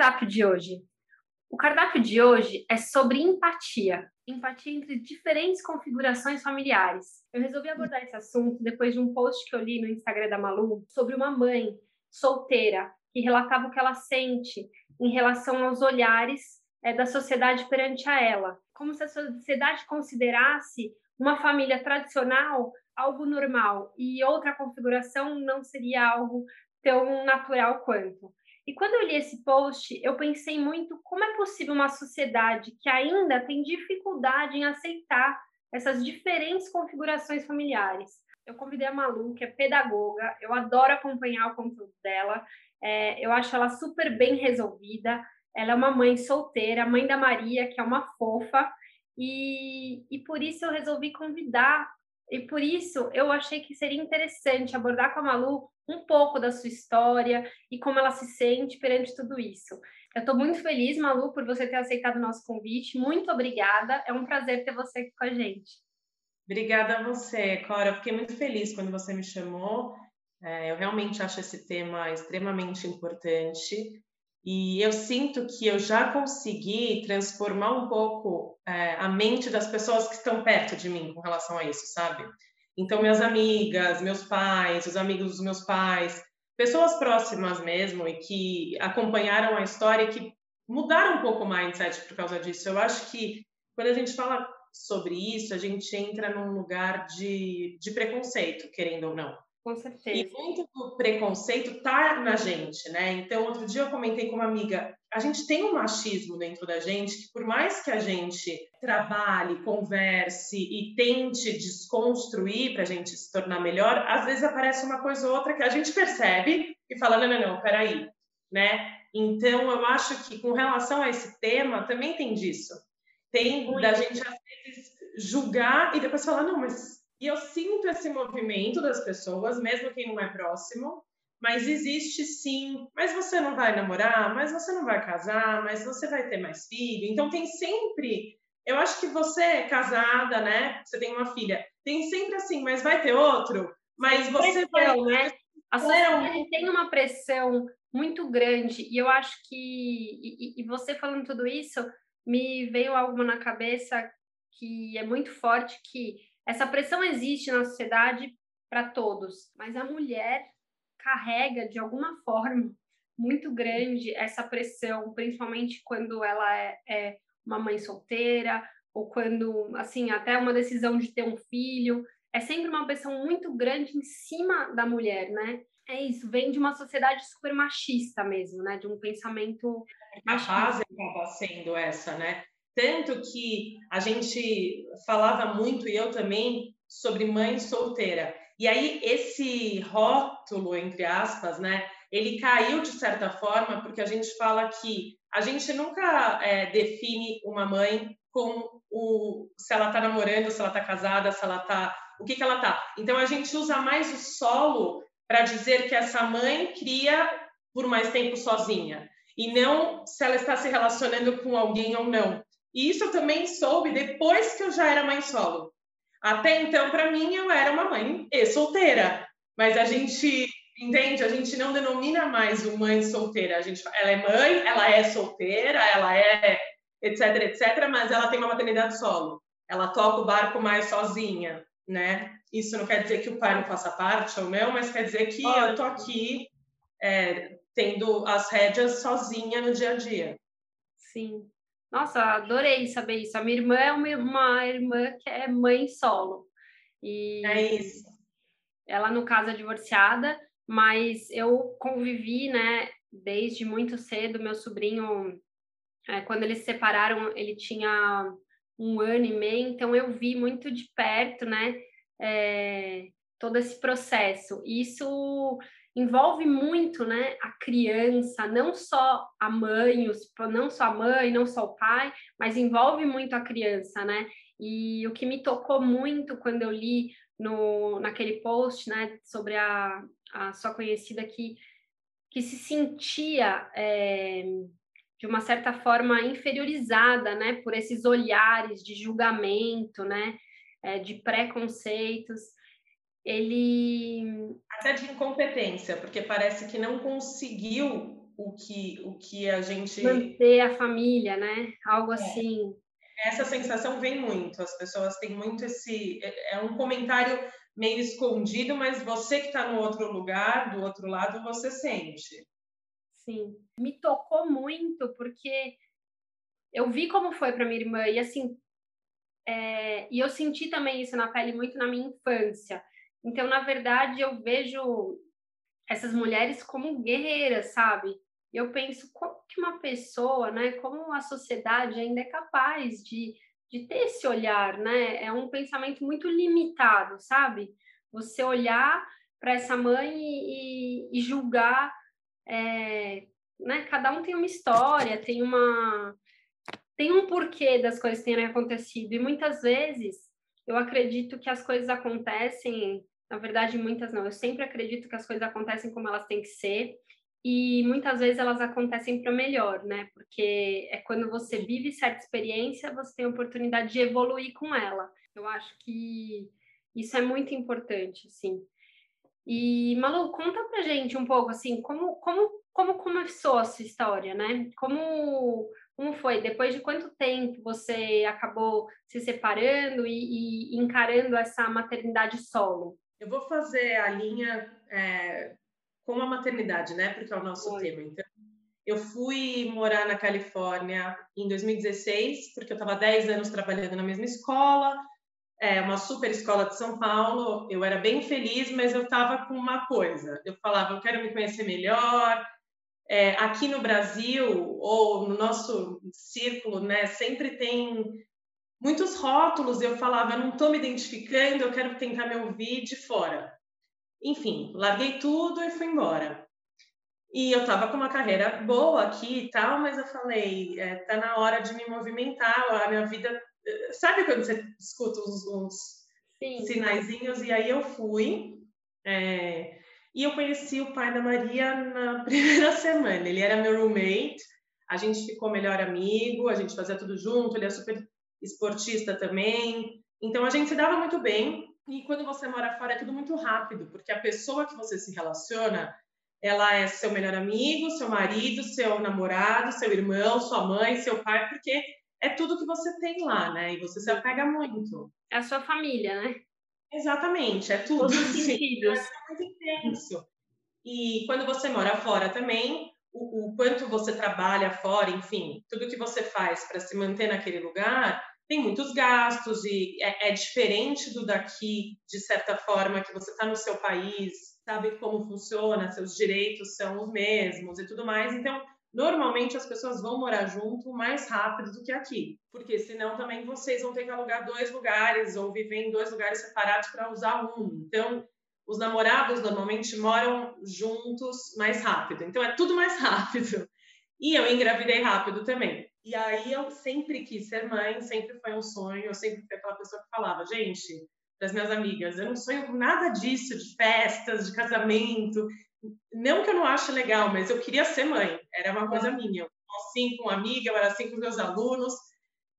Cardápio de hoje? O cardápio de hoje é sobre empatia, empatia entre diferentes configurações familiares. Eu resolvi abordar esse assunto depois de um post que eu li no Instagram da Malu sobre uma mãe solteira que relatava o que ela sente em relação aos olhares é, da sociedade perante a ela, como se a sociedade considerasse uma família tradicional algo normal e outra configuração não seria algo tão natural quanto. E quando eu li esse post, eu pensei muito como é possível uma sociedade que ainda tem dificuldade em aceitar essas diferentes configurações familiares. Eu convidei a Malu, que é pedagoga, eu adoro acompanhar o conteúdo dela, é, eu acho ela super bem resolvida. Ela é uma mãe solteira, mãe da Maria, que é uma fofa, e, e por isso eu resolvi convidar, e por isso eu achei que seria interessante abordar com a Malu um pouco da sua história e como ela se sente perante tudo isso. Eu estou muito feliz, Malu, por você ter aceitado o nosso convite. Muito obrigada. É um prazer ter você aqui com a gente. Obrigada a você, Cora. Eu fiquei muito feliz quando você me chamou. É, eu realmente acho esse tema extremamente importante. E eu sinto que eu já consegui transformar um pouco é, a mente das pessoas que estão perto de mim com relação a isso, sabe? Então, minhas amigas, meus pais, os amigos dos meus pais, pessoas próximas mesmo e que acompanharam a história e que mudaram um pouco o mindset por causa disso. Eu acho que quando a gente fala sobre isso, a gente entra num lugar de, de preconceito, querendo ou não. Com certeza. E muito do preconceito tá na gente, né? Então, outro dia eu comentei com uma amiga, a gente tem um machismo dentro da gente que por mais que a gente trabalhe, converse e tente desconstruir para a gente se tornar melhor, às vezes aparece uma coisa ou outra que a gente percebe e fala, não, não, não, peraí, né? Então, eu acho que com relação a esse tema, também tem disso. Tem da gente, às vezes, julgar e depois falar, não, mas e eu sinto esse movimento das pessoas, mesmo quem não é próximo, mas existe sim. Mas você não vai namorar, mas você não vai casar, mas você vai ter mais filho. Então tem sempre. Eu acho que você é casada, né? Você tem uma filha. Tem sempre assim, mas vai ter outro. Mas você pressão, vai. Né? A sociedade tem uma pressão muito grande e eu acho que e, e você falando tudo isso me veio algo na cabeça que é muito forte que essa pressão existe na sociedade para todos, mas a mulher carrega de alguma forma muito grande essa pressão, principalmente quando ela é, é uma mãe solteira ou quando, assim, até uma decisão de ter um filho, é sempre uma pressão muito grande em cima da mulher, né? É isso, vem de uma sociedade super machista mesmo, né? De um pensamento. A base acaba sendo essa, né? Tanto que a gente falava muito, e eu também, sobre mãe solteira. E aí, esse rótulo, entre aspas, né, ele caiu de certa forma, porque a gente fala que a gente nunca é, define uma mãe com o, se ela está namorando, se ela está casada, se ela está. O que, que ela está. Então, a gente usa mais o solo para dizer que essa mãe cria por mais tempo sozinha, e não se ela está se relacionando com alguém ou não. E isso eu também soube depois que eu já era mãe solo. Até então, para mim, eu era uma mãe e solteira. Mas a gente entende, a gente não denomina mais o mãe solteira. A gente, ela é mãe, ela é solteira, ela é etc, etc, mas ela tem uma maternidade solo. Ela toca o barco mais sozinha, né? Isso não quer dizer que o pai não faça parte ou não, mas quer dizer que eu tô aqui é, tendo as rédeas sozinha no dia a dia. Sim. Nossa, adorei saber isso. A minha irmã é uma, uma irmã que é mãe solo. E é isso. Ela, no caso, é divorciada, mas eu convivi, né, desde muito cedo. Meu sobrinho, é, quando eles se separaram, ele tinha um ano e meio, então eu vi muito de perto, né, é, todo esse processo. Isso envolve muito, né, a criança, não só a mãe, não só a mãe, não só o pai, mas envolve muito a criança, né? E o que me tocou muito quando eu li no, naquele post, né, sobre a, a sua conhecida que, que se sentia é, de uma certa forma inferiorizada, né, por esses olhares de julgamento, né, é, de preconceitos ele até de incompetência, porque parece que não conseguiu o que o que a gente manter a família, né? Algo é. assim. Essa sensação vem muito. As pessoas têm muito esse é, é um comentário meio escondido, mas você que está no outro lugar, do outro lado, você sente. Sim, me tocou muito porque eu vi como foi para minha irmã e assim é, e eu senti também isso na pele muito na minha infância. Então, na verdade, eu vejo essas mulheres como guerreiras, sabe? Eu penso como que uma pessoa, né, como a sociedade ainda é capaz de, de ter esse olhar, né? É um pensamento muito limitado, sabe? Você olhar para essa mãe e, e julgar, é, né? Cada um tem uma história, tem uma tem um porquê das coisas terem acontecido e muitas vezes eu acredito que as coisas acontecem na verdade, muitas não. Eu sempre acredito que as coisas acontecem como elas têm que ser e muitas vezes elas acontecem para melhor, né? Porque é quando você vive certa experiência, você tem a oportunidade de evoluir com ela. Eu acho que isso é muito importante, assim. E Malu, conta pra gente um pouco assim, como como como começou a sua história, né? Como como foi? Depois de quanto tempo você acabou se separando e, e encarando essa maternidade solo? Eu vou fazer a linha é, com a maternidade, né? Porque é o nosso Oi. tema. Então, eu fui morar na Califórnia em 2016, porque eu estava 10 anos trabalhando na mesma escola, é uma super escola de São Paulo. Eu era bem feliz, mas eu estava com uma coisa. Eu falava, eu quero me conhecer melhor. É, aqui no Brasil ou no nosso círculo, né, sempre tem muitos rótulos, eu falava, eu não estou me identificando, eu quero tentar me ouvir de fora. Enfim, larguei tudo e fui embora. E eu estava com uma carreira boa aqui e tal, mas eu falei, é, tá na hora de me movimentar, a minha vida... Sabe quando você escuta uns, uns sinaizinhos? E aí eu fui, é, e eu conheci o pai da Maria na primeira semana. Ele era meu roommate, a gente ficou melhor amigo, a gente fazia tudo junto, ele é super esportista também. Então a gente se dava muito bem. E quando você mora fora é tudo muito rápido, porque a pessoa que você se relaciona, ela é seu melhor amigo, seu marido, seu namorado, seu irmão, sua mãe, seu pai, porque é tudo que você tem lá, né? E você se apega muito. É a sua família, né? Exatamente, é tudo. Todos os sentidos. É muito intenso. E quando você mora fora também, o, o, quanto você trabalha fora, enfim, tudo que você faz para se manter naquele lugar, tem muitos gastos e é, é diferente do daqui, de certa forma, que você está no seu país, sabe como funciona, seus direitos são os mesmos e tudo mais. Então, normalmente as pessoas vão morar junto mais rápido do que aqui, porque senão também vocês vão ter que alugar dois lugares ou viver em dois lugares separados para usar um. Então, os namorados normalmente moram juntos mais rápido. Então, é tudo mais rápido. E eu engravidei rápido também. E aí eu sempre quis ser mãe, sempre foi um sonho. Eu sempre fui aquela pessoa que falava, gente, das minhas amigas, eu não sonho nada disso, de festas, de casamento. Não que eu não ache legal, mas eu queria ser mãe. Era uma coisa minha. Eu era assim com uma amiga, eu era assim com meus alunos.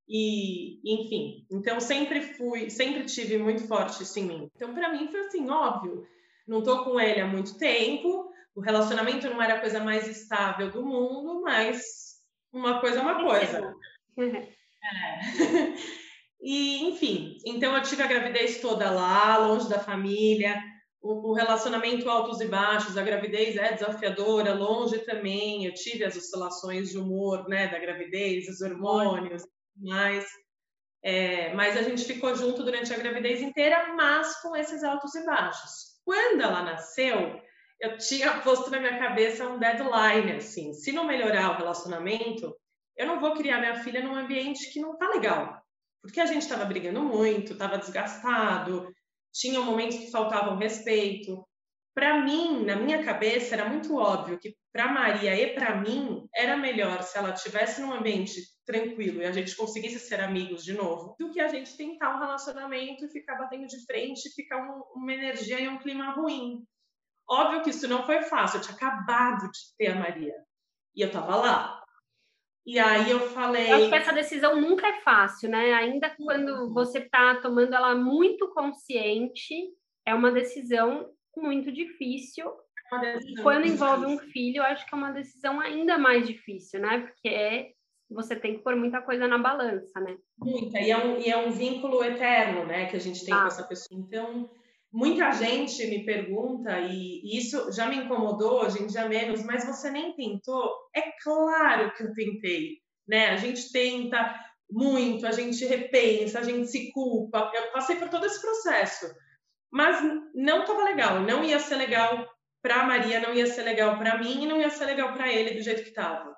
E, enfim, então sempre fui, sempre tive muito forte isso em mim. Então, para mim, foi assim, óbvio. Não tô com ele há muito tempo, o relacionamento não era a coisa mais estável do mundo, mas uma coisa é uma coisa. É. E, enfim, então eu tive a gravidez toda lá, longe da família, o, o, relacionamento altos e baixos, a gravidez é desafiadora, longe também, eu tive as oscilações de humor, né, da gravidez, os hormônios, mais, é, mas a gente ficou junto durante a gravidez inteira, mas com esses altos e baixos. Quando ela nasceu, eu tinha posto na minha cabeça um deadline, assim, se não melhorar o relacionamento, eu não vou criar minha filha num ambiente que não tá legal. Porque a gente estava brigando muito, estava desgastado, tinha momentos que faltavam respeito. para mim, na minha cabeça, era muito óbvio que para Maria e para mim era melhor se ela estivesse num ambiente tranquilo e a gente conseguisse ser amigos de novo, do que a gente tentar um relacionamento e ficar batendo de frente, ficar um, uma energia e um clima ruim. Óbvio que isso não foi fácil, eu tinha acabado de ter a Maria e eu estava lá. E aí eu falei. Eu acho que essa decisão nunca é fácil, né? Ainda quando você está tomando ela muito consciente, é uma decisão muito difícil. É e quando envolve um filho, eu acho que é uma decisão ainda mais difícil, né? Porque é, você tem que pôr muita coisa na balança, né? Muita, e é um, e é um vínculo eterno, né? Que a gente tem ah. com essa pessoa. Então, muita gente me pergunta, e isso já me incomodou, hoje em dia menos, mas você nem tentou? É claro que eu tentei, né? A gente tenta muito, a gente repensa, a gente se culpa. Eu passei por todo esse processo mas não estava legal, não ia ser legal para Maria, não ia ser legal para mim e não ia ser legal para ele do jeito que estava.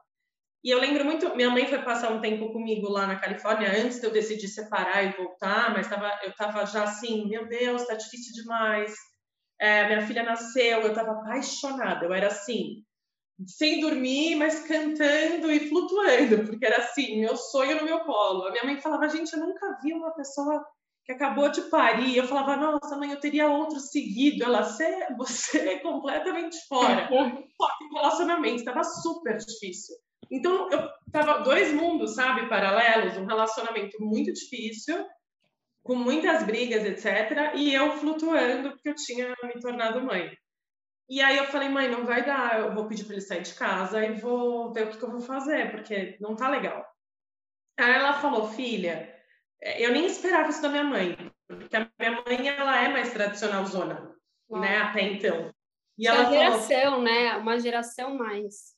E eu lembro muito, minha mãe foi passar um tempo comigo lá na Califórnia antes de eu decidir separar e voltar, mas tava, eu estava já assim, meu Deus, está difícil demais. É, minha filha nasceu, eu estava apaixonada, eu era assim, sem dormir, mas cantando e flutuando, porque era assim, meu sonho no meu colo. A minha mãe falava, gente, eu nunca vi uma pessoa que acabou de parir. Eu falava, nossa, mãe, eu teria outro seguido. Ela, você, você é completamente fora. Só que relacionamento estava super difícil. Então, eu tava dois mundos, sabe, paralelos, um relacionamento muito difícil, com muitas brigas, etc. E eu flutuando, porque eu tinha me tornado mãe. E aí eu falei, mãe, não vai dar, eu vou pedir para ele sair de casa e vou ver o que, que eu vou fazer, porque não tá legal. Aí ela falou, filha, eu nem esperava isso da minha mãe, porque a minha mãe ela é mais tradicional zona, Uau. né, até então. E ela geração, falou, né, uma geração mais.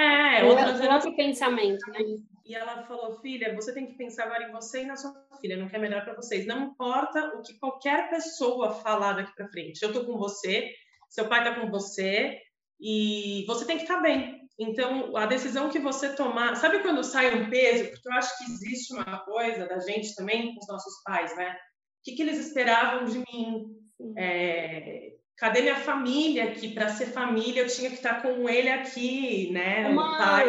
É, outra geração. outro pensamento, né? E ela falou, filha, você tem que pensar agora em você e na sua filha, não quer melhor para vocês. Não importa o que qualquer pessoa falar daqui para frente. Eu tô com você, seu pai tá com você e você tem que estar tá bem. Então, a decisão que você tomar, sabe quando sai um peso? Porque eu acho que existe uma coisa da gente também com os nossos pais, né? O que, que eles esperavam de mim? É, cadê minha família aqui? Para ser família, eu tinha que estar com ele aqui, né? Uma,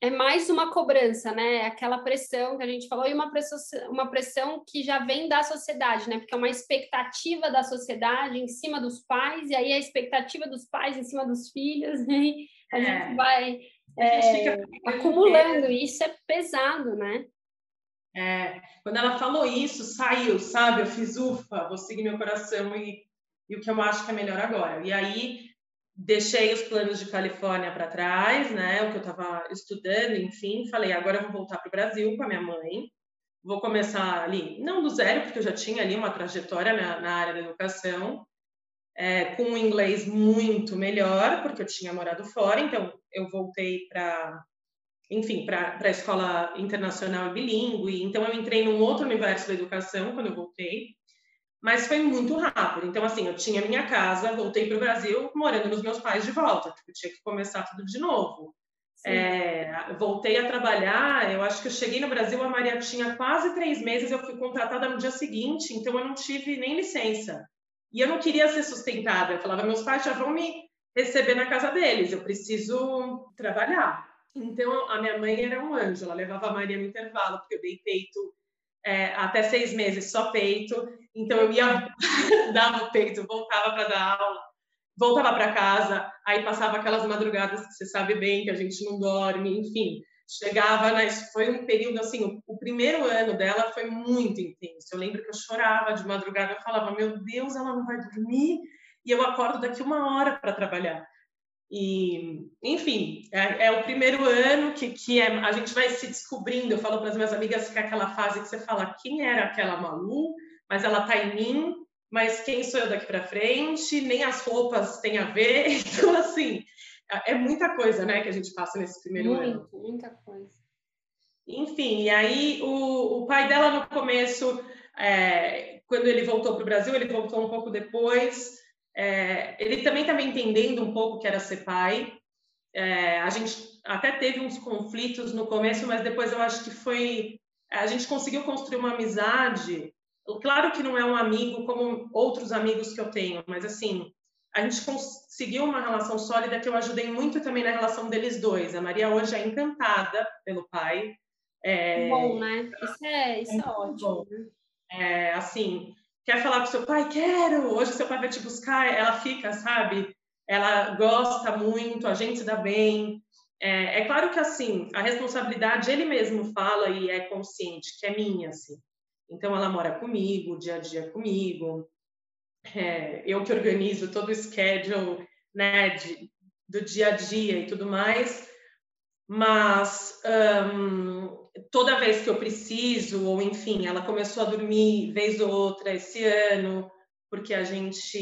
é mais uma cobrança, né? Aquela pressão que a gente falou, e uma pressão, uma pressão que já vem da sociedade, né? Porque é uma expectativa da sociedade em cima dos pais, e aí a expectativa dos pais em cima dos filhos, né? a é. gente vai é, acumulando, e isso é pesado, né? É, quando ela falou isso, saiu, sabe? Eu fiz ufa, vou seguir meu coração e, e o que eu acho que é melhor agora. E aí deixei os planos de Califórnia para trás, né? O que eu estava estudando, enfim, falei, agora eu vou voltar para o Brasil com a minha mãe. Vou começar ali, não do zero, porque eu já tinha ali uma trajetória na, na área da educação, é, com um inglês muito melhor, porque eu tinha morado fora, então eu voltei para, enfim, para a escola internacional bilíngue, então eu entrei num outro universo da educação quando eu voltei, mas foi muito rápido. Então, assim, eu tinha minha casa, voltei para o Brasil, morando nos meus pais de volta, porque eu tinha que começar tudo de novo. É, voltei a trabalhar, eu acho que eu cheguei no Brasil, a Maria tinha quase três meses, eu fui contratada no dia seguinte, então eu não tive nem licença. E eu não queria ser sustentada. Eu falava, meus pais já vão me receber na casa deles, eu preciso trabalhar. Então, a minha mãe era um anjo, ela levava a Maria no intervalo, porque eu dei peito é, até seis meses, só peito. Então, eu ia, dava o peito, voltava para dar aula, voltava para casa, aí passava aquelas madrugadas que você sabe bem, que a gente não dorme, enfim chegava, né, foi um período assim, o, o, primeiro ano dela foi muito intenso. Eu lembro que eu chorava de madrugada, eu falava, meu Deus, ela não vai dormir e eu acordo daqui uma hora para trabalhar. E, enfim, é, é, o primeiro ano que, que é, a gente vai se descobrindo. Eu falo para as minhas amigas que é aquela fase que você fala quem era aquela Malu, mas ela está em mim, mas quem sou eu daqui para frente? Nem as roupas têm a ver. Então, assim, é muita coisa, né, que a gente passa nesse primeiro Muito, ano. Muita coisa. Enfim, e aí o, o pai dela no começo, é, quando ele voltou para o Brasil, ele voltou um pouco depois. É, ele também estava entendendo um pouco que era ser pai. É, a gente até teve uns conflitos no começo, mas depois eu acho que foi. A gente conseguiu construir uma amizade. Claro que não é um amigo como outros amigos que eu tenho, mas assim, a gente conseguiu uma relação sólida que eu ajudei muito também na relação deles dois. A Maria hoje é encantada pelo pai. É... Bom, né? Isso é, isso é, é ótimo. Né? É, assim, quer falar com seu pai? Quero! Hoje seu pai vai te buscar, ela fica, sabe? Ela gosta muito, a gente se dá bem. É, é claro que, assim, a responsabilidade ele mesmo fala e é consciente, que é minha, assim. Então, ela mora comigo, dia a dia comigo. É, eu que organizo todo o schedule né, de, do dia a dia e tudo mais. Mas um, toda vez que eu preciso, ou enfim, ela começou a dormir vez ou outra esse ano, porque a gente.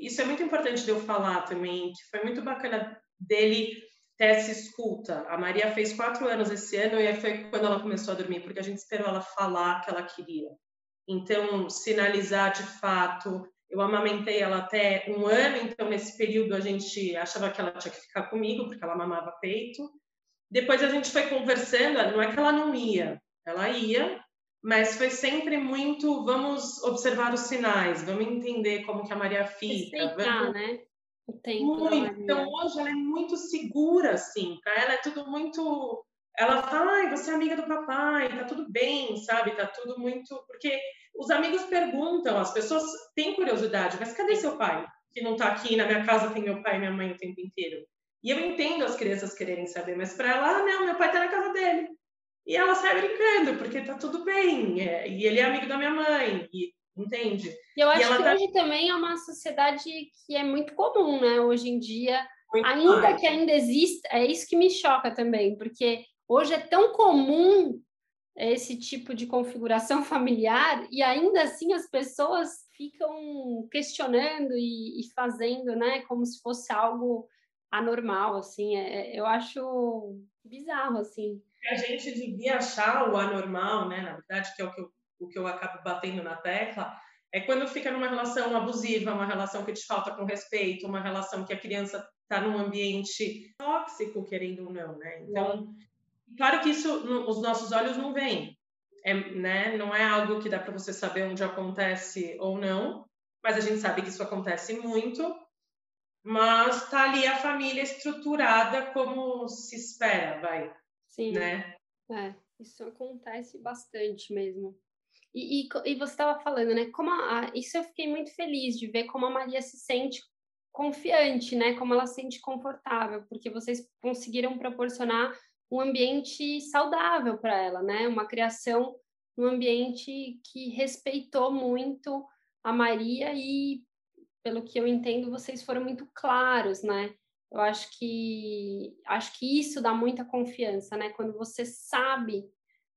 Isso é muito importante de eu falar também, que foi muito bacana dele essa escuta. A Maria fez quatro anos esse ano e foi quando ela começou a dormir, porque a gente esperou ela falar que ela queria. Então, sinalizar de fato. Eu amamentei ela até um ano, então nesse período a gente achava que ela tinha que ficar comigo, porque ela mamava peito. Depois a gente foi conversando, não é que ela não ia, ela ia, mas foi sempre muito, vamos observar os sinais, vamos entender como que a Maria fica. Respeitar, vamos... né? O tempo muito. Então hoje ela é muito segura, assim, para ela é tudo muito. Ela fala, ai, você é amiga do papai, tá tudo bem, sabe? Tá tudo muito. Porque os amigos perguntam, as pessoas têm curiosidade, mas cadê seu pai? Que não tá aqui na minha casa, tem meu pai e minha mãe o tempo inteiro. E eu entendo as crianças quererem saber, mas para ela, ah, não, meu pai tá na casa dele. E ela sai brincando, porque tá tudo bem. É, e ele é amigo da minha mãe, e, entende? E eu acho e que tá... hoje também é uma sociedade que é muito comum, né? Hoje em dia, muito ainda mais. que ainda exista, é isso que me choca também, porque hoje é tão comum esse tipo de configuração familiar e ainda assim as pessoas ficam questionando e, e fazendo, né, como se fosse algo anormal, assim, é, é, eu acho bizarro, assim. A gente devia achar o anormal, né, na verdade, que é o que eu, o que eu acabo batendo na tecla, é quando fica numa relação abusiva, uma relação que te falta com respeito, uma relação que a criança está num ambiente tóxico, querendo ou não, né? Então, claro que isso, os nossos olhos não veem, é, né? Não é algo que dá para você saber onde acontece ou não, mas a gente sabe que isso acontece muito mas tá ali a família estruturada como se espera, vai. Sim. Né? É, isso acontece bastante mesmo. E, e, e você estava falando, né? Como a, isso eu fiquei muito feliz de ver como a Maria se sente confiante, né? Como ela se sente confortável, porque vocês conseguiram proporcionar um ambiente saudável para ela, né? Uma criação num ambiente que respeitou muito a Maria e pelo que eu entendo, vocês foram muito claros, né? Eu acho que acho que isso dá muita confiança, né? Quando você sabe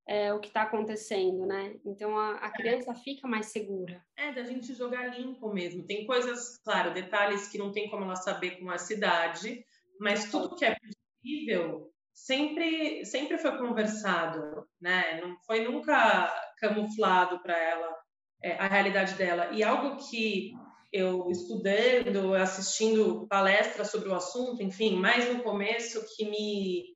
é, o que está acontecendo, né? Então a, a, é. criança fica mais segura. É, da gente jogar limpo mesmo. Tem coisas, claro, detalhes que não tem como ela saber com a cidade, mas tudo que é possível sempre sempre foi conversado, né? Não foi nunca camuflado para ela é, a realidade dela. E algo que eu estudando, assistindo palestras sobre o assunto, enfim, mais no começo que me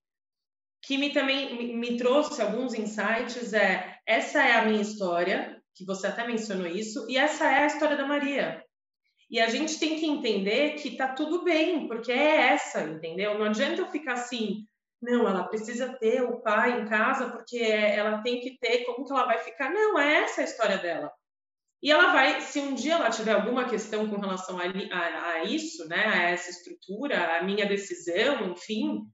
que me também me, me trouxe alguns insights é essa é a minha história, que você até mencionou isso, e essa é a história da Maria. E a gente tem que entender que tá tudo bem, porque é essa, entendeu? Não adianta eu ficar assim, não, ela precisa ter o pai em casa porque ela tem que ter, como que ela vai ficar? Não, é essa a história dela. E ela vai, se um dia ela tiver alguma questão com relação a, a, a isso, né, a essa estrutura, a minha decisão, enfim,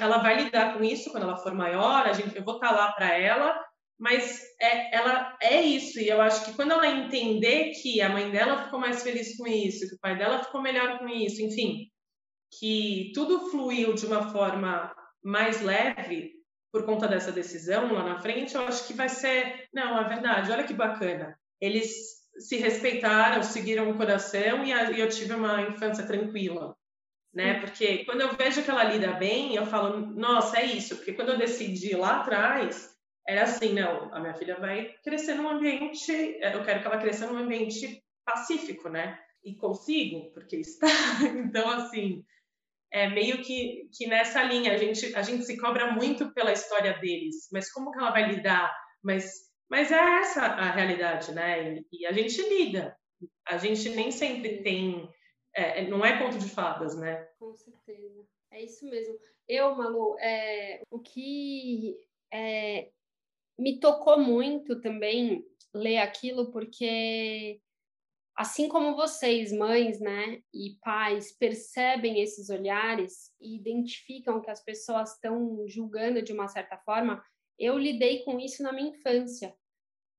ela vai lidar com isso quando ela for maior. A gente, eu vou estar lá para ela, mas é, ela é isso. E eu acho que quando ela entender que a mãe dela ficou mais feliz com isso, que o pai dela ficou melhor com isso, enfim, que tudo fluiu de uma forma mais leve por conta dessa decisão lá na frente, eu acho que vai ser, não, é verdade. Olha que bacana eles se respeitaram, seguiram o coração e, eu tive uma infância tranquila, né? Porque quando eu vejo que ela lida bem, eu falo, nossa, é isso. Porque quando eu decidi lá atrás, era assim, não, a minha filha vai crescer num ambiente, eu quero que ela cresça num ambiente pacífico, né? E consigo, porque está. Então, assim, é meio que, que nessa linha, a gente, a gente se cobra muito pela história deles, mas como que ela vai lidar? Mas mas é essa a realidade, né? E, a gente lida. A gente nem sempre tem é, é, não é conto de fadas, né? Com certeza. É isso mesmo. Eu, Malu, é, o que é, me tocou muito também ler aquilo, porque assim como vocês, mães, né, e pais, percebem esses olhares e identificam que as pessoas estão julgando de uma certa forma, eu lidei com isso na minha infância.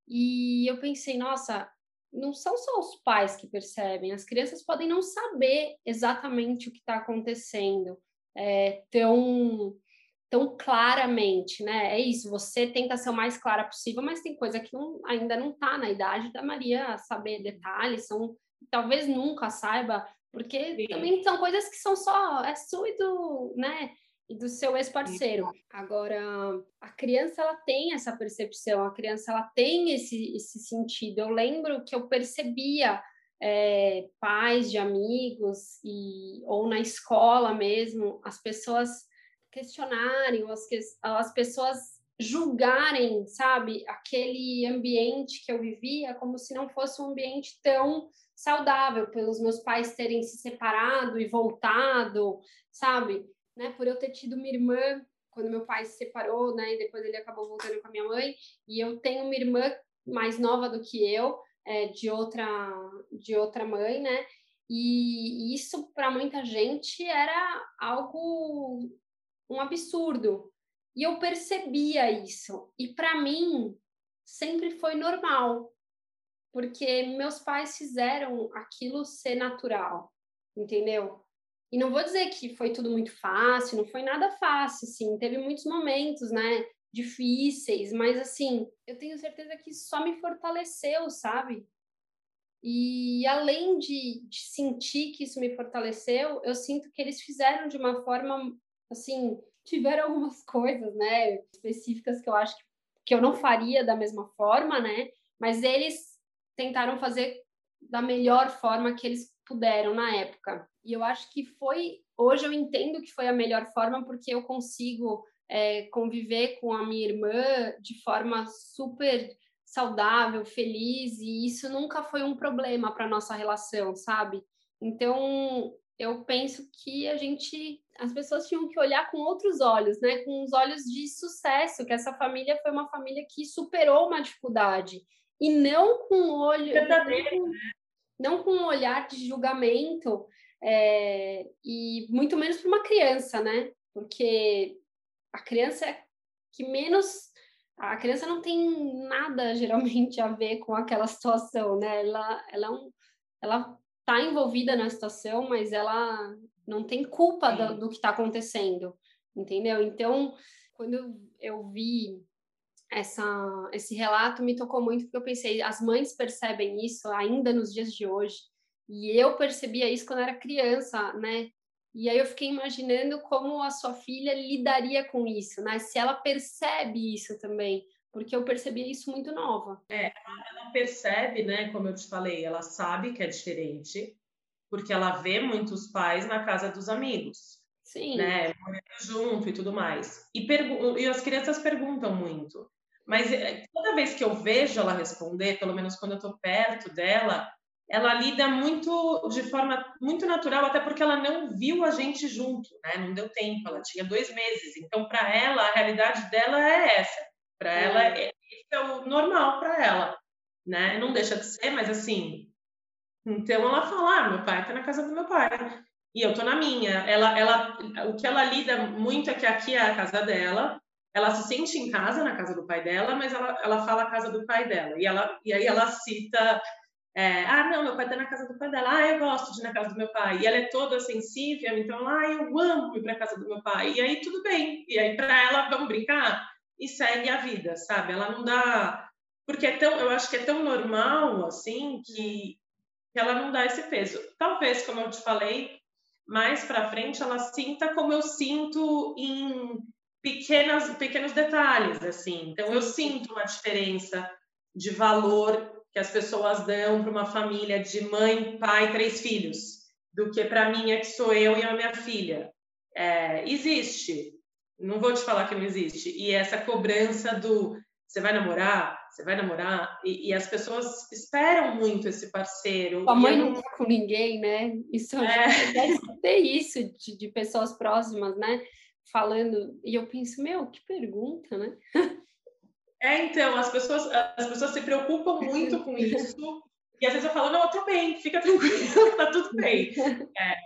E eu pensei, nossa, não são só os pais que percebem, as crianças podem não saber exatamente o que está acontecendo é, tão tão claramente, né? É isso, você tenta ser o mais clara possível, mas tem coisa que não, ainda não está na idade da Maria saber detalhes, são talvez nunca saiba, porque Sim. também são coisas que são só é sua e do, né? E do seu ex-parceiro. Agora, a criança ela tem essa percepção, a criança ela tem esse, esse sentido. Eu lembro que eu percebia é, pais de amigos e ou na escola mesmo, as pessoas questionarem, as, as pessoas julgarem, sabe, aquele ambiente que eu vivia como se não fosse um ambiente tão saudável, pelos meus pais terem se separado e voltado, sabe, né, por eu ter tido uma irmã quando meu pai se separou, né, e depois ele acabou voltando com a minha mãe, e eu tenho uma irmã mais nova do que eu, é, de outra de outra mãe, né, e isso para muita gente era algo um absurdo. E eu percebia isso. E para mim, sempre foi normal, porque meus pais fizeram aquilo ser natural, entendeu? E não vou dizer que foi tudo muito fácil, não foi nada fácil, sim. Teve muitos momentos, né, difíceis, mas assim, eu tenho certeza que só me fortaleceu, sabe? E além de, de sentir que isso me fortaleceu, eu sinto que eles fizeram de uma forma assim, tiveram algumas coisas, né, específicas que eu acho que, que eu não faria da mesma forma, né, mas eles tentaram fazer da melhor forma que eles puderam na época. E eu acho que foi, hoje eu entendo que foi a melhor forma porque eu consigo é, conviver com a minha irmã de forma super saudável, feliz, e isso nunca foi um problema para nossa relação, sabe? Então, eu penso que a gente, as pessoas tinham que olhar com outros olhos, né? Com os olhos de sucesso, que essa família foi uma família que superou uma dificuldade e não com olho, não, não com um olhar de julgamento é, e muito menos para uma criança, né? Porque a criança é que menos a criança não tem nada geralmente a ver com aquela situação, né? Ela, ela, é um, ela está envolvida na situação, mas ela não tem culpa do, do, que está acontecendo, entendeu? Então, quando eu vi essa, esse relato, me tocou muito, porque eu pensei, as mães percebem isso ainda nos dias de hoje, e eu percebia isso quando era criança, né? E aí eu fiquei imaginando como a sua filha lidaria com isso, né? Se ela percebe isso também, porque eu percebia isso muito nova. É, ela percebe, né, como eu te falei, ela sabe que é diferente, porque ela vê muitos pais na casa dos amigos. Sim. Né, morando junto e tudo mais. E, e as crianças perguntam muito. Mas eh, toda vez que eu vejo ela responder, pelo menos quando eu estou perto dela, ela lida muito de forma muito natural, até porque ela não viu a gente junto, né? Não deu tempo, ela tinha dois meses. Então, para ela, a realidade dela é essa. Para é. ela, é, é o normal para ela, né? Não deixa de ser, mas assim. Então ela fala: ah, meu pai está na casa do meu pai e eu tô na minha. Ela, ela, o que ela lida muito é que aqui é a casa dela. Ela se sente em casa na casa do pai dela, mas ela, ela fala a casa do pai dela. E, ela, e aí ela cita é, ah, não, meu pai está na casa do pai dela. Ah, eu gosto de ir na casa do meu pai. E ela é toda sensível, então, ah, eu amo ir para a casa do meu pai. E aí tudo bem. E aí para ela, vamos brincar? e segue a vida, sabe? Ela não dá. Porque é tão, eu acho que é tão normal, assim, que, que ela não dá esse peso. Talvez, como eu te falei, mais para frente ela sinta como eu sinto em pequenas, pequenos detalhes, assim. Então, eu sinto uma diferença de valor que as pessoas dão para uma família de mãe, pai, três filhos, do que para mim é que sou eu e a minha filha. É, existe, não vou te falar que não existe. E essa cobrança do você vai namorar, Você vai namorar? E, e as pessoas esperam muito esse parceiro. A mãe não tá com ninguém, né? Isso, é. já escutei isso de, de pessoas próximas, né? Falando, e eu penso, meu, que pergunta, né? É, então, as pessoas, as pessoas se preocupam muito com isso. E às vezes eu falo, não, eu tô bem, fica tranquilo, tá tudo bem. É,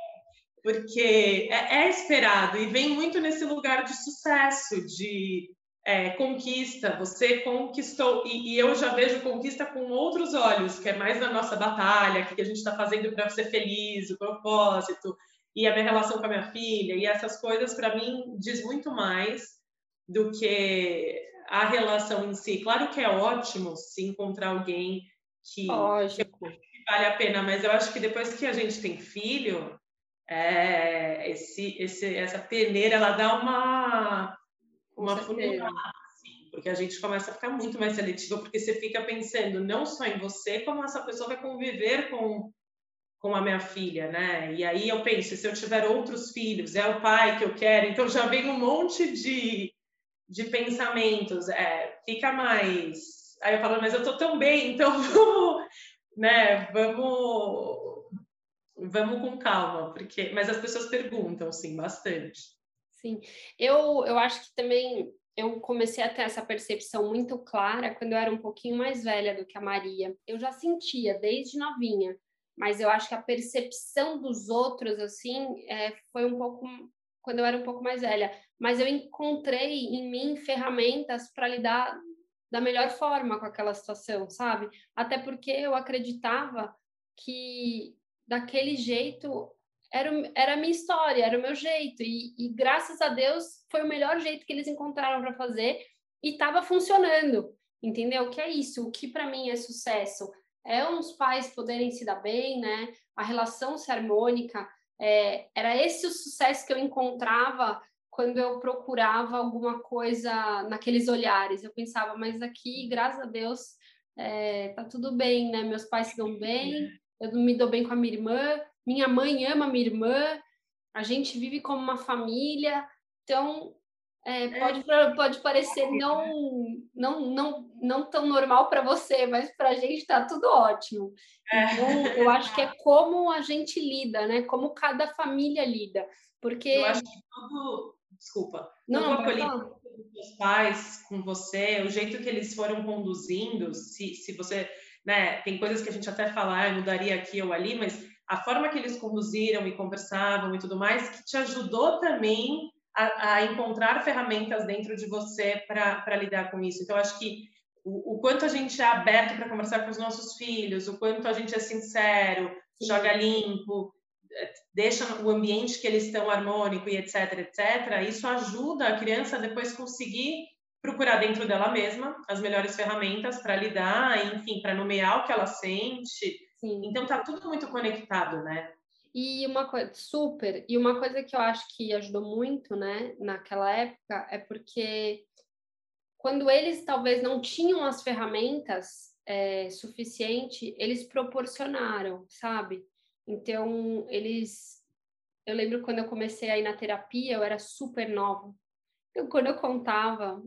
porque é, é, esperado e vem muito nesse lugar de sucesso, de é, conquista. Você conquistou, e, e, eu já vejo conquista com outros olhos, que é mais da nossa batalha, o que a gente está fazendo para ser feliz, o propósito, e a minha relação com a minha filha, e essas coisas, para mim, diz muito mais do que a relação em si. Claro que é ótimo se encontrar alguém que, que vale a pena, mas eu acho que depois que a gente tem filho, é, esse, esse, essa peneira ela dá uma, uma funilada, assim, porque a gente começa a ficar muito mais seletiva, porque você fica pensando não só em você, como essa pessoa vai conviver com, com a minha filha, né? E aí eu penso, se eu tiver outros filhos, é o pai que eu quero, então já vem um monte de, de pensamentos, é, fica mais. Aí eu falo, mas eu tô tão bem, então vamos, né? Vamos vamos com calma, porque mas as pessoas perguntam, sim, bastante. Sim, eu, eu acho que também eu comecei a ter essa percepção muito clara quando eu era um pouquinho mais velha do que a Maria. Eu já sentia desde novinha, mas eu acho que a percepção dos outros, assim, é, foi um pouco quando eu era um pouco mais velha. Mas eu encontrei em mim ferramentas para lidar da melhor forma com aquela situação, sabe? Até porque eu acreditava que daquele jeito era, era a minha história, era o meu jeito. E, e graças a Deus foi o melhor jeito que eles encontraram para fazer e estava funcionando, entendeu? Que é isso, o que para mim é sucesso. É uns pais poderem se dar bem, né? A relação ser harmônica. É, era esse o sucesso que eu encontrava quando eu procurava alguma coisa naqueles olhares. Eu pensava, mas aqui, graças a Deus, é, tá tudo bem, né? Meus pais se dão bem, eu me dou bem com a minha irmã, minha mãe ama minha irmã, a gente vive como uma família, então é, é. pode, pode parecer não, não, não, não tão normal para você, mas para a gente está tudo ótimo. É. Então, eu acho que é como a gente lida, né? Como cada família lida. Porque. Eu acho que. Desculpa. Não, não acolhimento dos pais com você, o jeito que eles foram conduzindo, se, se você né? Tem coisas que a gente até fala, ah, mudaria aqui ou ali, mas a forma que eles conduziram e conversavam e tudo mais, que te ajudou também a, a encontrar ferramentas dentro de você para lidar com isso. Então, acho que o, o quanto a gente é aberto para conversar com os nossos filhos, o quanto a gente é sincero, Sim. joga limpo, deixa o ambiente que eles estão harmônico e etc, etc, isso ajuda a criança a depois conseguir procurar dentro dela mesma as melhores ferramentas para lidar, enfim, para nomear o que ela sente. Sim. Então tá tudo muito conectado, né? E uma coisa super, e uma coisa que eu acho que ajudou muito, né, naquela época, é porque quando eles talvez não tinham as ferramentas é, suficiente, eles proporcionaram, sabe? Então eles, eu lembro quando eu comecei a ir na terapia, eu era super nova. Então, quando eu contava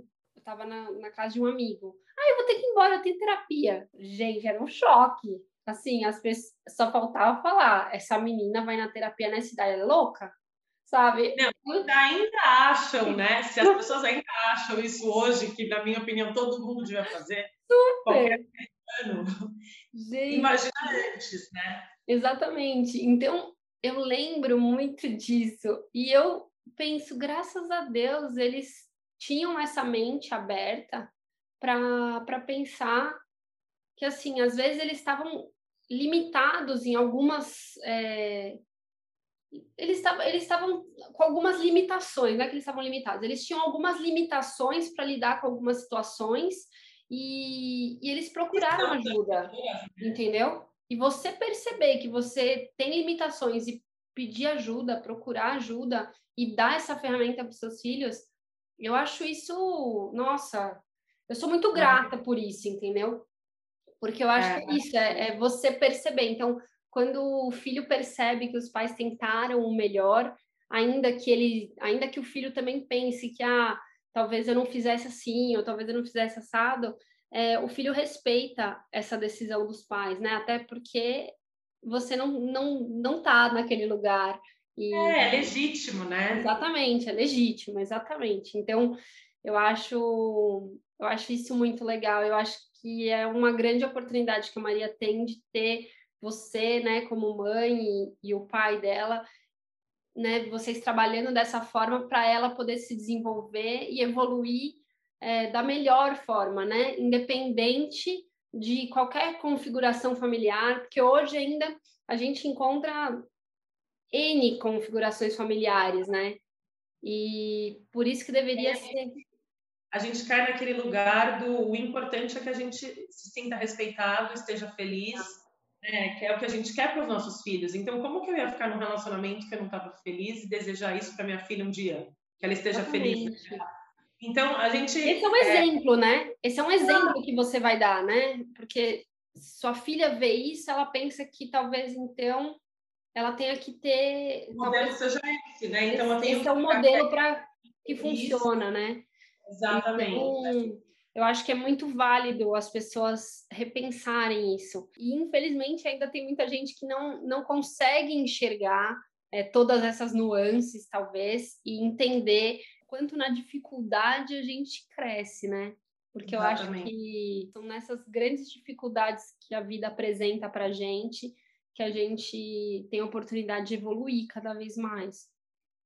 estava na, na, casa de um amigo. Ah, eu vou ter que ir embora, eu tenho terapia. Gente, era um choque. Assim, as pessoas só faltava falar, essa menina vai na terapia nessa cidade, ela é louca? Sabe? Não, ainda acham, né? Se as pessoas ainda acham isso hoje, que na minha opinião todo mundo devia fazer, Super. ano. Gente. Imagina antes, né? Exatamente. Então, eu lembro muito disso. E eu penso, graças a Deus, eles tinham essa mente aberta para pensar que, assim, às vezes eles estavam limitados em algumas. É, eles estavam eles estavam com algumas limitações, não é que eles estavam limitados, eles tinham algumas limitações para lidar com algumas situações e, e eles procuraram ajuda, entendeu? E você perceber que você tem limitações e pedir ajuda, procurar ajuda e dar essa ferramenta para os seus filhos, eu acho isso, nossa, eu sou muito grata por isso, entendeu? Porque eu acho é, que é isso, é, é você perceber. Então, quando o filho percebe que os pais tentaram o melhor, ainda que ele, ainda que o filho também pense que ah, talvez eu não fizesse assim, ou talvez eu não fizesse assado, é, o filho respeita essa decisão dos pais, né? Até porque você não não não tá naquele lugar. E... É, é legítimo, né? Exatamente, é legítimo, exatamente. Então, eu acho eu acho isso muito legal. Eu acho que é uma grande oportunidade que a Maria tem de ter você, né, como mãe e, e o pai dela, né, vocês trabalhando dessa forma para ela poder se desenvolver e evoluir é, da melhor forma, né, independente de qualquer configuração familiar, porque hoje ainda a gente encontra N configurações familiares, né? E por isso que deveria é, ser. A gente cai naquele lugar do o importante é que a gente se sinta respeitado, esteja feliz, né? que é o que a gente quer para os nossos filhos. Então, como que eu ia ficar num relacionamento que eu não estava feliz e desejar isso para minha filha um dia? Que ela esteja Exatamente. feliz. Então, a gente. Esse é um é... exemplo, né? Esse é um exemplo que você vai dar, né? Porque sua filha vê isso, ela pensa que talvez então ela tenha que ter. O modelo talvez, seja esse, né? Então, esse, esse é um modelo para que funciona, né? Exatamente. Então, eu acho que é muito válido as pessoas repensarem isso. E, infelizmente, ainda tem muita gente que não, não consegue enxergar é, todas essas nuances, talvez, e entender quanto na dificuldade a gente cresce, né? Porque Exatamente. eu acho que são nessas grandes dificuldades que a vida apresenta para gente que a gente tem a oportunidade de evoluir cada vez mais.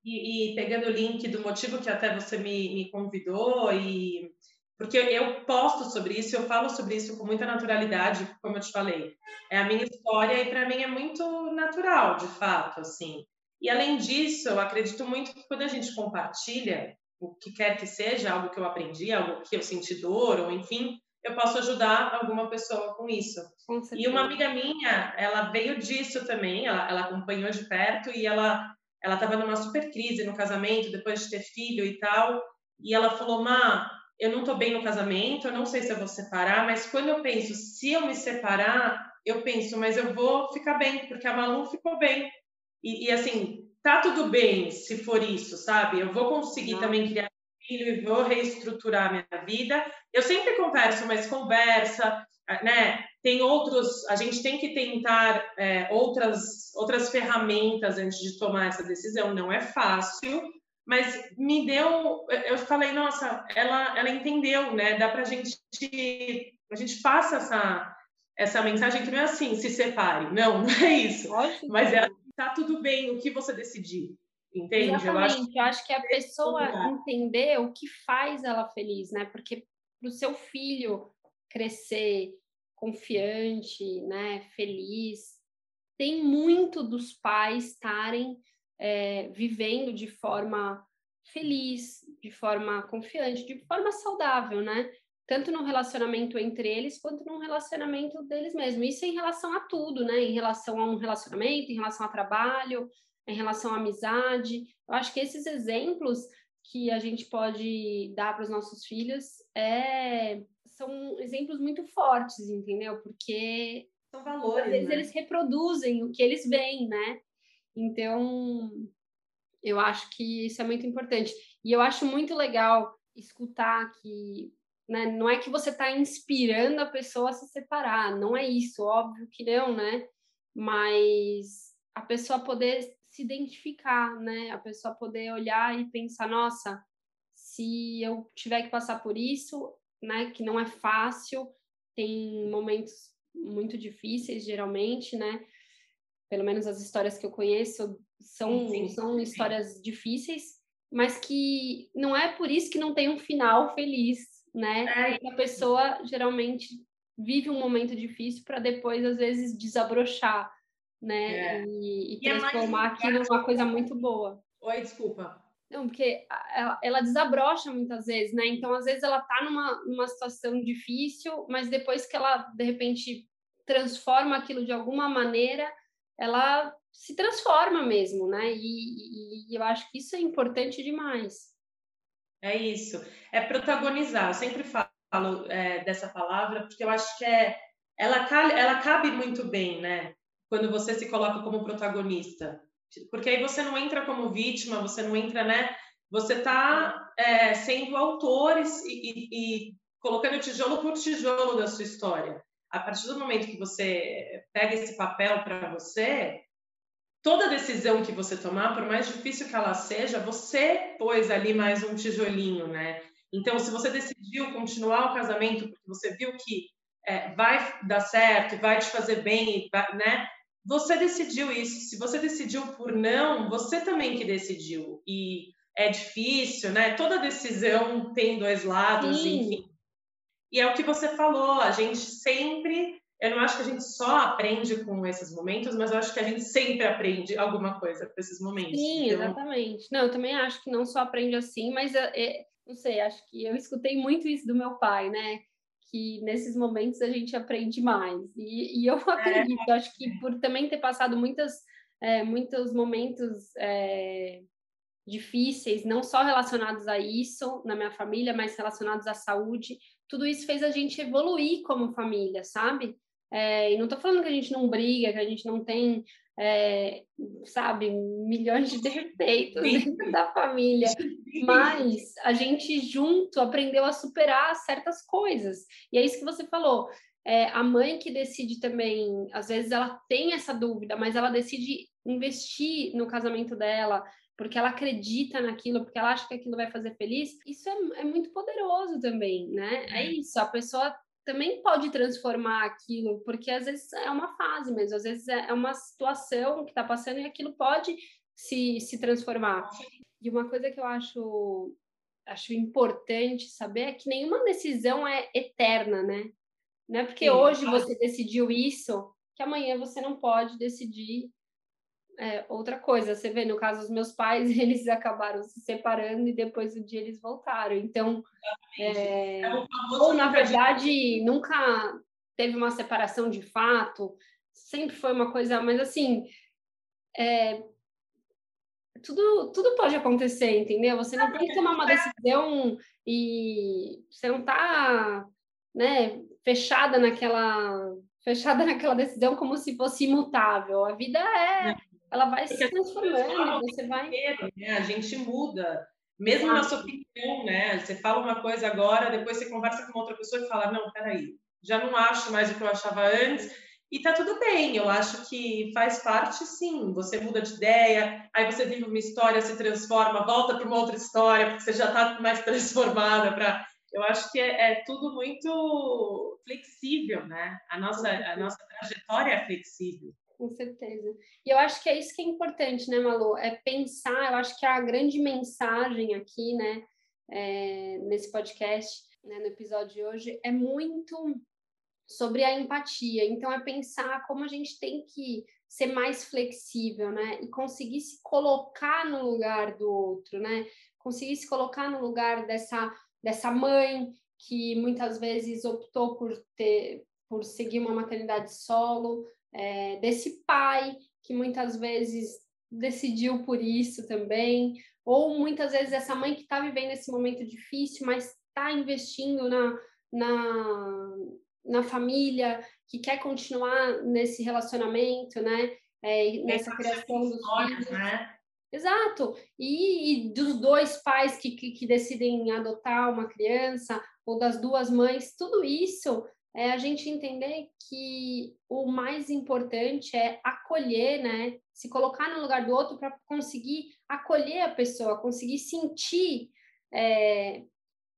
E, e pegando o link do motivo que até você me, me convidou e porque eu posto sobre isso, eu falo sobre isso com muita naturalidade, como eu te falei. É a minha história e para mim é muito natural, de fato, assim. E além disso, eu acredito muito que quando a gente compartilha o que quer que seja, algo que eu aprendi, algo que eu senti dor, ou enfim, eu posso ajudar alguma pessoa com isso. Com e uma amiga minha, ela veio disso também, ela, ela acompanhou de perto e ela ela estava numa super crise no casamento, depois de ter filho e tal, e ela falou, Má, eu não estou bem no casamento, eu não sei se eu vou separar, mas quando eu penso, se eu me separar, eu penso, mas eu vou ficar bem, porque a Malu ficou bem. E, e, assim, tá tudo bem se for isso, sabe? Eu vou conseguir não. também criar filho e vou reestruturar minha vida. Eu sempre converso, mas conversa, né? Tem outros, a gente tem que tentar é, outras outras ferramentas antes de tomar essa decisão. Não é fácil, mas me deu, eu falei, nossa, ela ela entendeu, né? Dá para a gente a gente passa essa essa mensagem que não é assim, se separe. Não, não é isso. Ótimo. Mas é tá tudo bem o que você decidir. Entende? Exatamente. Eu acho, eu acho que a pessoa entender o que faz ela feliz, né? Porque para o seu filho crescer confiante, né, feliz, tem muito dos pais estarem é, vivendo de forma feliz, de forma confiante, de forma saudável, né? tanto no relacionamento entre eles quanto no relacionamento deles mesmos. Isso em relação a tudo, né? Em relação a um relacionamento, em relação a trabalho, em relação à amizade. Eu acho que esses exemplos que a gente pode dar para os nossos filhos é... são exemplos muito fortes, entendeu? Porque são valores. Às vezes né? eles reproduzem o que eles veem, né? Então, eu acho que isso é muito importante. E eu acho muito legal escutar que né? Não é que você está inspirando a pessoa a se separar, não é isso, óbvio que não, né? Mas a pessoa poder se identificar, né? A pessoa poder olhar e pensar, nossa, se eu tiver que passar por isso, né? Que não é fácil, tem momentos muito difíceis, geralmente, né? Pelo menos as histórias que eu conheço são, sim, sim. são histórias difíceis, mas que não é por isso que não tem um final feliz, né? É. A pessoa geralmente vive um momento difícil para depois, às vezes, desabrochar, né? É. E, e, e é transformar é aquilo numa coisa muito boa. Oi, desculpa. Não, porque ela, ela, desabrocha muitas vezes, né? Então, às vezes, ela tá numa, numa situação difícil, mas depois que ela, de repente, transforma aquilo de alguma maneira, ela se transforma mesmo, né? E, e, e eu acho que isso é importante demais. É isso. É protagonizar. Eu sempre falo é, dessa palavra porque eu acho que é, ela, ela cabe muito bem, né? Quando você se coloca como protagonista. Porque aí você não entra como vítima, você não entra, né? Você está é, sendo autor e, e, colocando tijolo por tijolo da sua história. A partir do momento que você pega esse papel para você, toda decisão que você tomar, por mais difícil que ela seja, você pôs ali mais um tijolinho, né? Então, se você decidiu continuar o casamento porque você viu que é, vai dar certo, vai te fazer bem, né? Você decidiu isso. Se você decidiu por não, você também que decidiu. E é difícil, né? Toda decisão tem dois lados, Sim. enfim. E é o que você falou, a gente sempre eu não acho que a gente só aprende com esses momentos, mas eu acho que a gente sempre aprende alguma coisa com esses momentos. Sim, então... exatamente. Não, eu também acho que não só aprende assim, mas é, é, não sei, acho que eu escutei muito isso do meu pai, né? Que nesses momentos a gente aprende mais. E, e eu acredito, é. acho que por também ter passado muitas, é, muitos momentos é, difíceis, não só relacionados a isso na minha família, mas relacionados à saúde, tudo isso fez a gente evoluir como família, sabe? É, e não estou falando que a gente não briga, que a gente não tem, é, sabe, milhões de defeitos dentro da família, mas a gente junto aprendeu a superar certas coisas. E é isso que você falou. É, a mãe que decide também, às vezes ela tem essa dúvida, mas ela decide investir no casamento dela, porque ela acredita naquilo, porque ela acha que aquilo vai fazer feliz, isso é, é muito poderoso também, né? É uhum. isso, a pessoa também pode transformar aquilo, porque às vezes é uma fase mesmo, às vezes é, é uma situação que está passando e aquilo pode se, se transformar. E uma coisa que eu acho, acho importante saber é que nenhuma decisão é eterna, né? Não é porque Sim, hoje você decidiu isso que amanhã você não pode decidir é, outra coisa. Você vê, no caso dos meus pais, eles acabaram se separando e depois do dia eles voltaram. Então, é, é ou na verdade, nunca teve uma separação de fato, sempre foi uma coisa, mas assim, é, tudo, tudo pode acontecer, entendeu? Você não tem que tomar uma decisão e você não está né, fechada naquela fechada naquela decisão como se fosse imutável. A vida é ela vai Porque se transformando, você vai. Né? A gente muda. Mesmo na sua opinião, né? Você fala uma coisa agora, depois você conversa com outra pessoa e fala: não, peraí, já não acho mais o que eu achava antes. E tá tudo bem, eu acho que faz parte sim. Você muda de ideia, aí você vive uma história, se transforma, volta para uma outra história, porque você já está mais transformada para. Eu acho que é, é, tudo muito flexível, né? A nossa, a nossa trajetória é flexível com certeza. E eu acho que é isso que é importante, né, Malu? É pensar, eu acho que a grande mensagem aqui, né, é, nesse podcast, né, no episódio de hoje, é muito sobre a empatia. Então, é pensar como a gente tem que ser mais flexível, né? E conseguir se colocar no lugar do outro, né? Conseguir se colocar no lugar dessa, dessa mãe que muitas vezes optou por ter por seguir uma maternidade solo, é, desse pai que muitas vezes decidiu por isso também, ou muitas vezes essa mãe que está vivendo esse momento difícil, mas está investindo na, na, na família, que quer continuar nesse relacionamento, né? É, nessa criação dos filhos. Né? Exato. E, e, dos dois pais que, que, que decidem adotar uma criança, ou das duas mães, tudo isso é a gente entender que o mais importante é acolher, né? Se colocar no lugar do outro para conseguir acolher a pessoa, conseguir sentir é,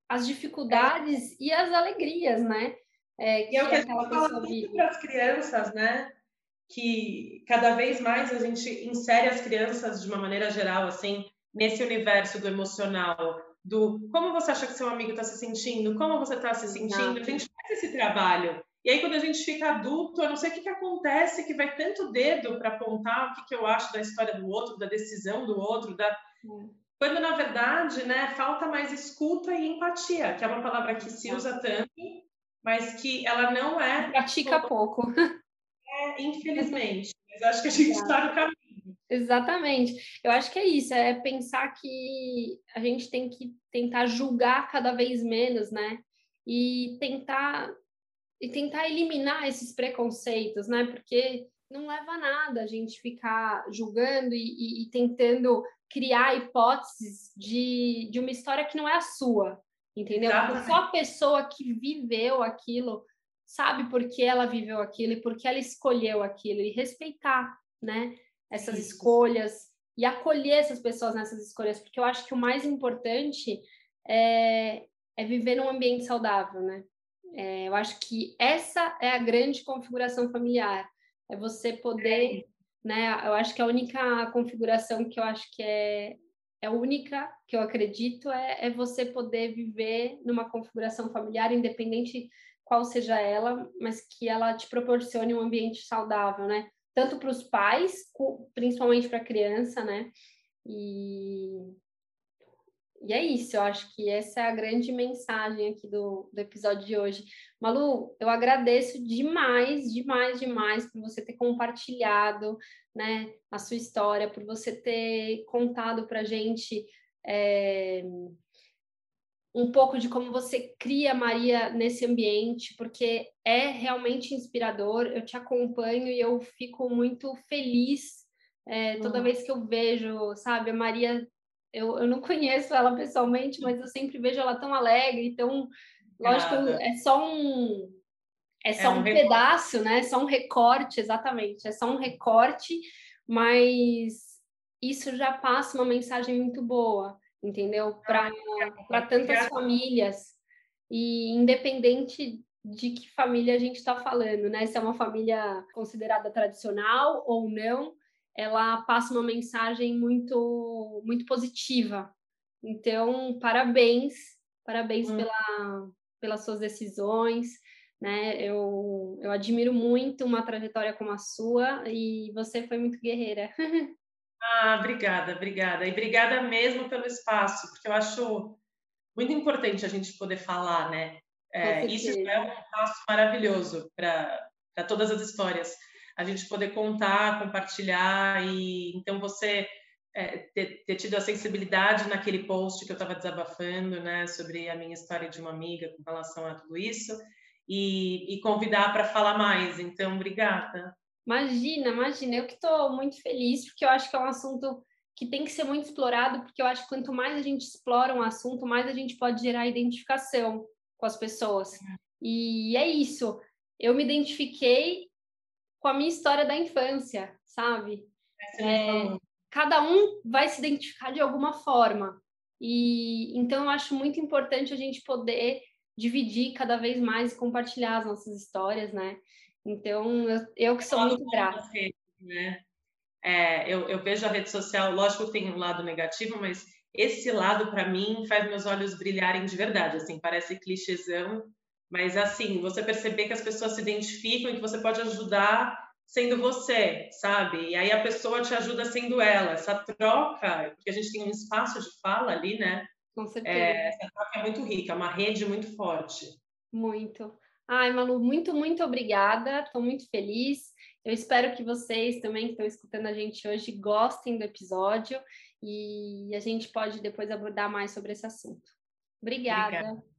as dificuldades é. e as alegrias, né? É, que, e é o que a gente fala para as crianças, né? Que cada vez mais a gente insere as crianças de uma maneira geral, assim, nesse universo do emocional, do como você acha que seu amigo está se sentindo, como você está se sentindo. A gente esse trabalho. E aí, quando a gente fica adulto, eu não sei o que, que acontece, que vai tanto dedo para apontar o que, que eu acho da história do outro, da decisão do outro, da... quando, na verdade, né, falta mais escuta e empatia, que é uma palavra que se usa tanto, mas que ela não é... Pratica pouco. É, infelizmente. Mas acho que a gente está no caminho. Exatamente. Eu acho que é isso, é pensar que a gente tem que tentar julgar cada vez menos, né? E tentar e tentar eliminar esses preconceitos, né? Porque não leva a nada a gente ficar julgando e, e, e tentando criar hipóteses de, de uma história que não é a sua, entendeu? Porque só a pessoa que viveu aquilo sabe por que ela viveu aquilo e por que ela escolheu aquilo e respeitar, né? Essas Isso. escolhas e acolher essas pessoas nessas escolhas, porque eu acho que o mais importante é, é viver num ambiente saudável, né? É, eu acho que essa é a grande configuração familiar, é você poder, né? Eu acho que a única configuração que eu acho que é é única que eu acredito é, é você poder viver numa configuração familiar independente qual seja ela, mas que ela te proporcione um ambiente saudável, né? Tanto para os pais, principalmente para a criança, né? E, e é isso, eu acho que essa é a grande mensagem aqui do, do episódio de hoje. Malu, eu agradeço demais, demais, demais por você ter compartilhado né, a sua história, por você ter contado para a gente. É, um pouco de como você cria Maria nesse ambiente, porque é realmente inspirador. Eu te acompanho e eu fico muito feliz é, toda vez que eu vejo, sabe, a Maria. Eu, eu não conheço ela pessoalmente, mas eu sempre vejo ela tão alegre, tão. Lógico, Nada. é só um. É só é um, um pedaço, né? É só um recorte, exatamente. É só um recorte, mas isso já passa uma mensagem muito boa entendeu? Para tantas famílias. E independente de que família a gente está falando, né? Se é uma família considerada tradicional ou não, ela passa uma mensagem muito, muito positiva. Então, parabéns, parabéns hum. pela, pelas suas decisões, né? Eu, eu admiro muito uma trajetória como a sua e você foi muito guerreira. Ah, obrigada, obrigada. E obrigada mesmo pelo espaço, porque eu acho muito importante a gente poder falar, né? É, isso é um passo maravilhoso para todas as histórias. A gente poder contar, compartilhar, e então você é, ter, ter, tido a sensibilidade naquele post que eu estava desabafando, né, sobre a minha história de uma amiga com relação a tudo isso, e, e convidar para falar mais. Então, obrigada. Imagina, imagina. Eu que estou muito feliz, porque eu acho que é um assunto que tem que ser muito explorado, porque eu acho que quanto mais a gente explora um assunto, mais a gente pode gerar identificação com as pessoas. E é isso. Eu me identifiquei com a minha história da infância, sabe? É, cada um vai se identificar de alguma forma. E então eu acho muito importante a gente poder dividir cada vez mais e compartilhar as nossas histórias, né? Então, eu, eu que sou muito grata. né? É, eu, eu, vejo a rede social, lógico que tem um lado negativo, mas esse lado, para mim, faz meus olhos brilharem de verdade. Assim, parece clichêzão, mas assim, você perceber que as pessoas se identificam e que você pode ajudar sendo você, sabe? E aí a pessoa te ajuda sendo ela. Essa troca, porque a gente tem um espaço de fala ali, né? Com certeza. É, essa troca é muito rica, é uma rede muito forte. Muito. Ai, Malu, muito, muito obrigada. Estou muito feliz. Eu espero que vocês também que estão escutando a gente hoje gostem do episódio e a gente pode depois abordar mais sobre esse assunto. Obrigada. Obrigada.